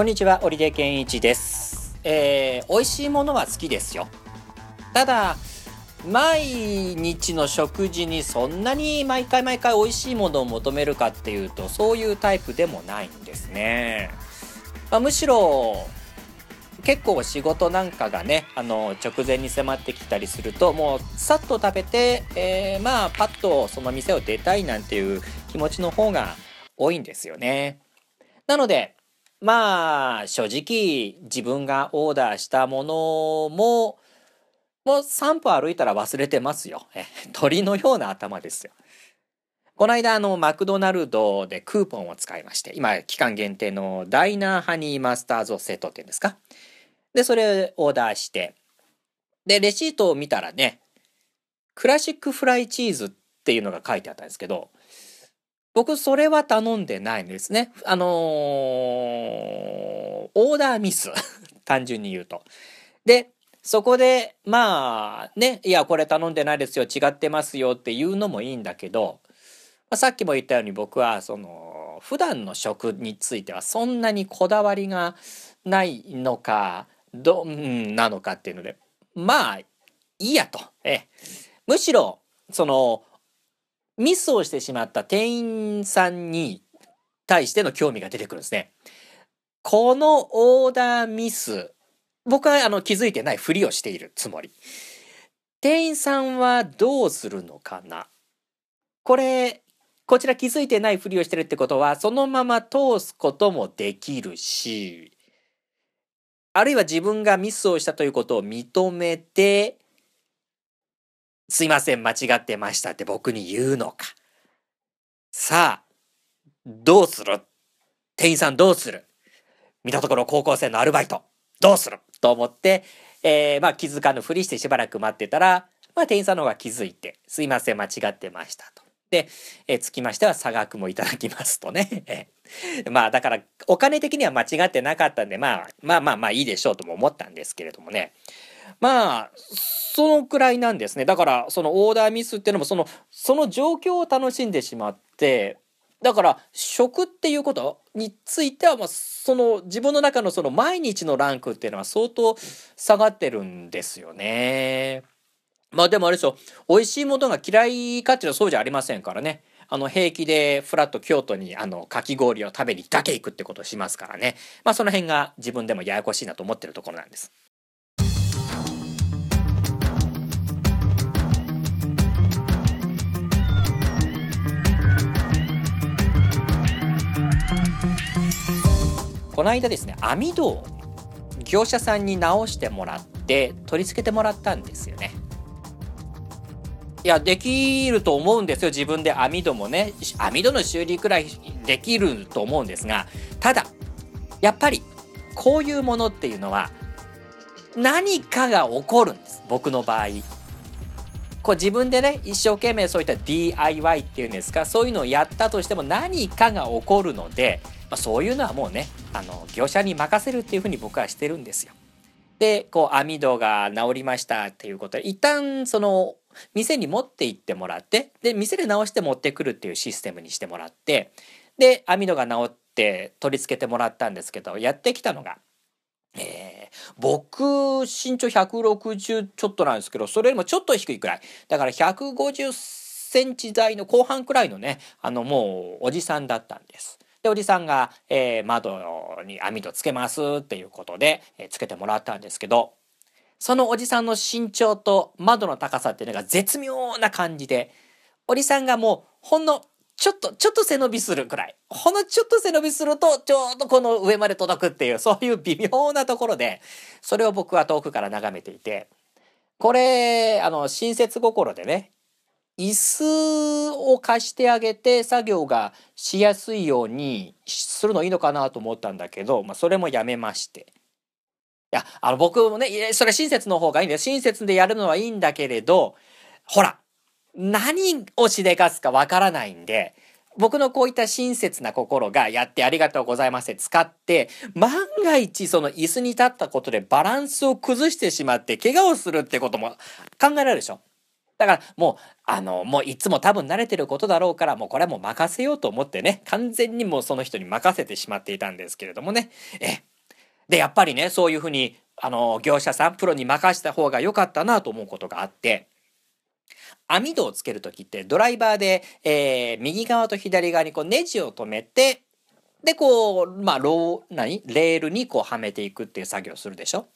こんにちは、織出健一です。えー、美味しいものは好きですよ。ただ、毎日の食事にそんなに毎回毎回美味しいものを求めるかっていうと、そういうタイプでもないんですね。まあ、むしろ、結構仕事なんかがね、あの、直前に迫ってきたりすると、もう、さっと食べて、えー、まあ、パッとその店を出たいなんていう気持ちの方が多いんですよね。なので、まあ、正直、自分がオーダーしたものも、もう3歩歩いたら忘れてますよ。鳥のような頭ですよ。この間、あの、マクドナルドでクーポンを使いまして、今、期間限定のダイナーハニーマスターズをセットっていうんですか？で、それをオーダーして、で、レシートを見たらね、クラシックフライチーズっていうのが書いてあったんですけど、僕、それは頼んでないんですね。あのー、オーダーミス。単純に言うと。で、そこで、まあ、ね、いや、これ頼んでないですよ、違ってますよっていうのもいいんだけど、まあ、さっきも言ったように僕は、その、普段の食についてはそんなにこだわりがないのか、ど、ん、なのかっていうので、まあ、いいやと。えむしろ、その、ミスをしてしまった店員さんに対しての興味が出てくるんですね。このオーダーミス、僕はあの気づいてないふりをしているつもり。店員さんはどうするのかな？これ、こちら気づいてないふりをしてるってことは、そのまま通すこともできるし、あるいは自分がミスをしたということを認めて、すいません、間違ってましたって僕に言うのか。さあ、どうする？店員さんどうする？見たところ高校生のアルバイト、どうする？と思って、えー、まあ気づかぬふりしてしばらく待ってたら、まあ店員さんの方が気づいて、すいません、間違ってましたと。で、えー、つきましては差額もいただきますとね。まあだからお金的には間違ってなかったんで、まあまあまあまあいいでしょうとも思ったんですけれどもね。まあ、そのくらいなんですね。だから、そのオーダーミスっていうのも、その、その状況を楽しんでしまって、だから、食っていうことについては、まあ、その自分の中のその毎日のランクっていうのは相当下がってるんですよね。まあでもあれでしょ、美味しいものが嫌いかっていうのはそうじゃありませんからね。あの、平気でフラット京都にあの、かき氷を食べにだけ行くってことをしますからね。まあその辺が自分でもややこしいなと思ってるところなんです。この間ですね網戸を業者さんに直してもらって取り付けてもらったんですよね。いやできると思うんですよ自分で。網戸もね網戸の修理くらいできると思うんですがただやっぱりこういうものっていうのは何かが起こるんです僕の場合。こう自分でね一生懸命そういった DIY っていうんですかそういうのをやったとしても何かが起こるのでまあ、そういうのはもうねあの業者に任せるっていうふうに僕はしてるんですよ。でこう網戸が治りましたっていうことで一旦その店に持って行ってもらってで店で直して持ってくるっていうシステムにしてもらってで網戸が治って取り付けてもらったんですけどやってきたのが、え、僕身長160ちょっとなんですけどそれよりもちょっと低いくらいだから150センチ台の後半くらいのねあのもうおじさんだったんです。で、おじさんが、えー、窓に網戸つけますっていうことで、えー、つけてもらったんですけど、そのおじさんの身長と窓の高さっていうのが絶妙な感じで、おじさんがもうほんのちょっと、ちょっと背伸びするくらい、ほんのちょっと背伸びするとちょうどこの上まで届くっていう、そういう微妙なところで、それを僕は遠くから眺めていて、これ、あの、親切心でね、椅子を貸してあげて作業がしやすいようにするのいいのかなと思ったんだけど、まあ、それもやめまして。いや、あの僕もね、それ親切の方がいいんだよ。親切でやるのはいいんだけれど、ほら、何をしでかすかわからないんで、僕のこういった親切な心がやってありがとうございますって使って、万が一その椅子に立ったことでバランスを崩してしまって怪我をするってことも考えられるでしょ？だからもう、あの、もういつも多分慣れてることだろうから、もうこれはもう任せようと思ってね、完全にもうその人に任せてしまっていたんですけれどもね。え、で、やっぱりね、そういうふうに、あの、業者さん、プロに任せた方が良かったなと思うことがあって、網戸をつける時ってドライバーで、えー、右側と左側にこうネジを止めて、で、こう、まあ、ロー、何？レールにこうはめていくっていう作業をするでしょ？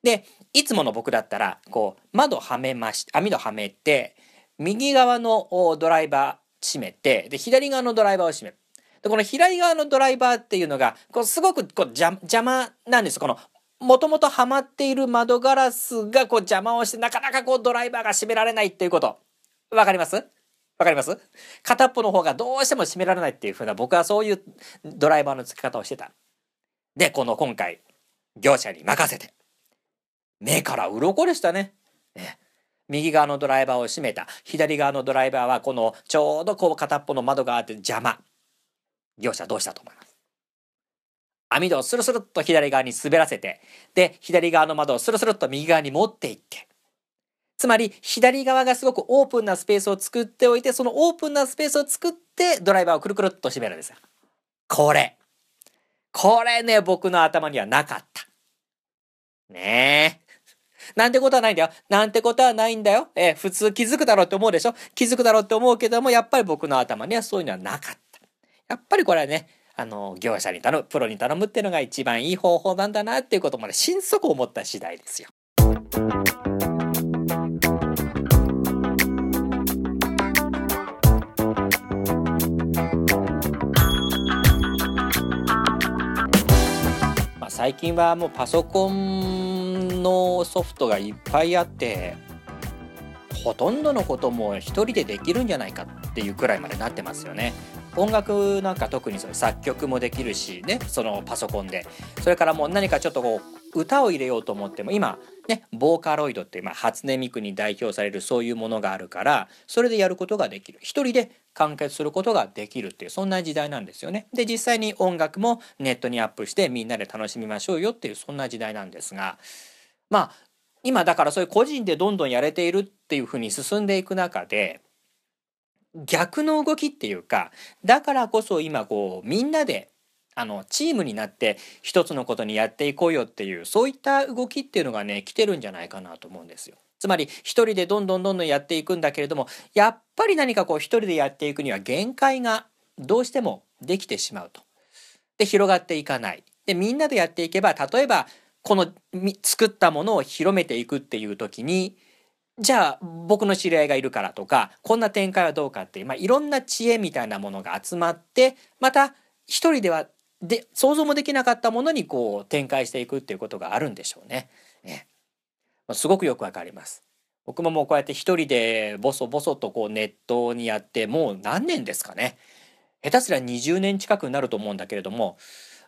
で、いつもの僕だったら、こう、窓はめまし、網戸はめて、右側のドライバー閉めて、で、左側のドライバーを閉める。で、この左側のドライバーっていうのが、こうすごくこう邪魔なんです。この、もともとはまっている窓ガラスがこう邪魔をして、なかなかこうドライバーが閉められないっていうこと。わかります？わかります？片っぽの方がどうしても閉められないっていうふうな僕はそういうドライバーの付け方をしてた。で、この今回、業者に任せて。目から鱗でしたね。ね右側のドライバーを閉めた。左側のドライバーはこのちょうどこう片っぽの窓があって邪魔。業者どうしたと思います網戸をスルスルっと左側に滑らせて、で、左側の窓をスルスルっと右側に持っていって、つまり左側がすごくオープンなスペースを作っておいて、そのオープンなスペースを作ってドライバーをくるくるっと閉めるんですよ。これ。これね、僕の頭にはなかった。ねえ。なんてことはないんだよ。なんてことはないんだよ。え普通気づくだろうって思うでしょ気づくだろうって思うけども、やっぱり僕の頭にはそういうのはなかった。やっぱりこれはね、あの、業者に頼む、プロに頼むっていうのが一番いい方法なんだなっていうことまで心底思った次第ですよ。最近はもうパソコンのソフトがいっぱいあってほとんどのことも一人でできるんじゃないかっていうくらいまでなってますよね。音楽なんか特にそれ作曲もできるしねそのパソコンで。それからもう何かちょっとこう歌を入れようと思っても今ねボーカロイドってまあ初音ミクに代表されるそういうものがあるからそれでやることができる。一人で完結することができるっていうそんな時代なんですよね。で実際に音楽もネットにアップしてみんなで楽しみましょうよっていうそんな時代なんですが。まあ今だからそういう個人でどんどんやれているっていうふうに進んでいく中で逆の動きっていうかだからこそ今こうみんなであのチームになって一つのことにやっていこうよっていうそういった動きっていうのがね来てるんじゃないかなと思うんですよ。つまり一人でどんどんどんどんやっていくんだけれどもやっぱり何かこう一人でやっていくには限界がどうしてもできてしまうと。で広がっていかない。でみんなでやっていけば例えばこの作ったものを広めていくっていう時にじゃあ僕の知り合いがいるからとかこんな展開はどうかっていう、まあ、いろんな知恵みたいなものが集まってまた一人ではで想像もできなかったものにこう展開していくっていうことがあるんでしょうね。ねすごくよくわかります。僕ももうこうやって一人でボソボソとこうネットにやってもう何年ですかね。下手すりゃ20年近くになると思うんだけれども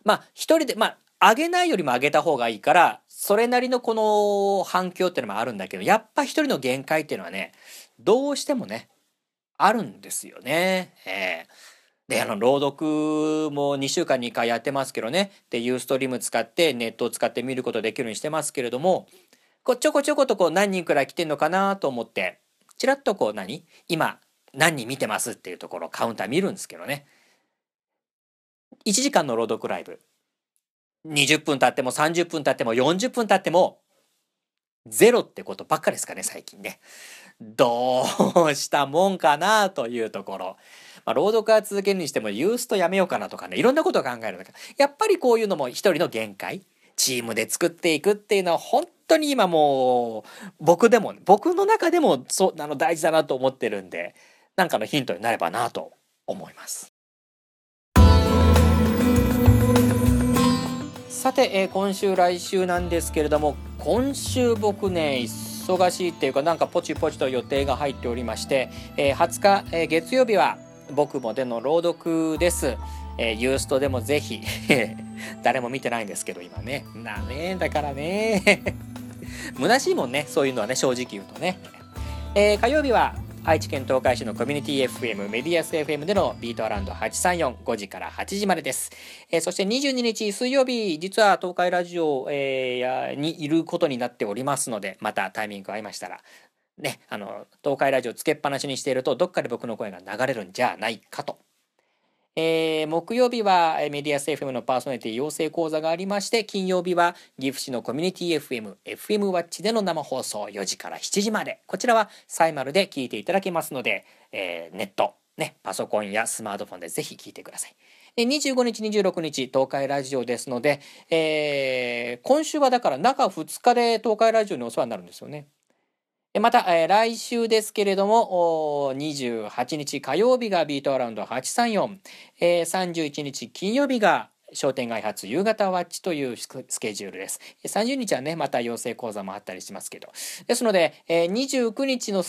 まあ一人でまあ上げないよりも上げた方がいいからそれなりのこの反響っていうのもあるんだけど、やっぱ一人の限界っていうのはね、どうしてもね、あるんですよね。えー、で、あの、朗読も2週間に1回やってますけどね。で、ユーストリーム使ってネットを使って見ることできるようにしてますけれども、こうちょこちょことこう何人くらい来てんのかなと思って、ちらっとこう何今何人見てますっていうところカウンター見るんですけどね。1時間の朗読ライブ。20分経っても30分経っても40分経ってもゼロってことばっかりですかね最近ね。どうしたもんかなというところ。まあ、朗読は続けるにしてもユーストやめようかなとかねいろんなことを考えるんだからやっぱりこういうのも一人の限界チームで作っていくっていうのは本当に今もう僕でも僕の中でもそうあの大事だなと思ってるんでなんかのヒントになればなと思います。さて、えー、今週来週なんですけれども今週僕ね忙しいっていうかなんかポチポチと予定が入っておりまして、えー、20日、えー、月曜日は僕もでの朗読です。えー、ユーストでもぜひ誰も見てないんですけど今ね。なねだからね。虚しいもんねそういうのはね正直言うとね、えー、火曜日は愛知県東海市のコミュニティ FM メディアス FM でのビートアラウンド834 5時から8時までです。えー、そして22日水曜日、実は東海ラジオ、えー、にいることになっておりますので、またタイミング合いましたら、ね、あの、東海ラジオつけっぱなしにしていると、どっかで僕の声が流れるんじゃないかと。えー、木曜日はメディアス FM のパーソナリティ養成講座がありまして、金曜日は岐阜市のコミュニティ FM、FM ワッチでの生放送4時から7時まで、こちらはサイマルで聞いていただけますので、えー、ネット、ね、パソコンやスマートフォンでぜひ聞いてください。25日、26日、東海ラジオですので、えー、今週はだから中2日で東海ラジオにお世話になるんですよね。また、えー、来週ですけれども、28日火曜日がビートアラウンド834、えー、31日金曜日が商店街発夕方ワッチというスケジュールです。30日はね、また養成講座もあったりしますけど。ですので、えー、29日の、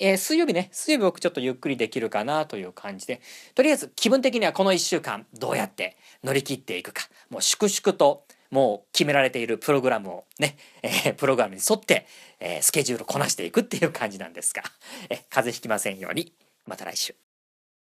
えー、水曜日ね、水曜日僕ちょっとゆっくりできるかなという感じで、とりあえず気分的にはこの1週間どうやって乗り切っていくか、もう粛々ともう決められているプログラムをね、えー、プログラムに沿って、えー、スケジュールこなしていくっていう感じなんですが、えー、風邪ひきませんように、また来週。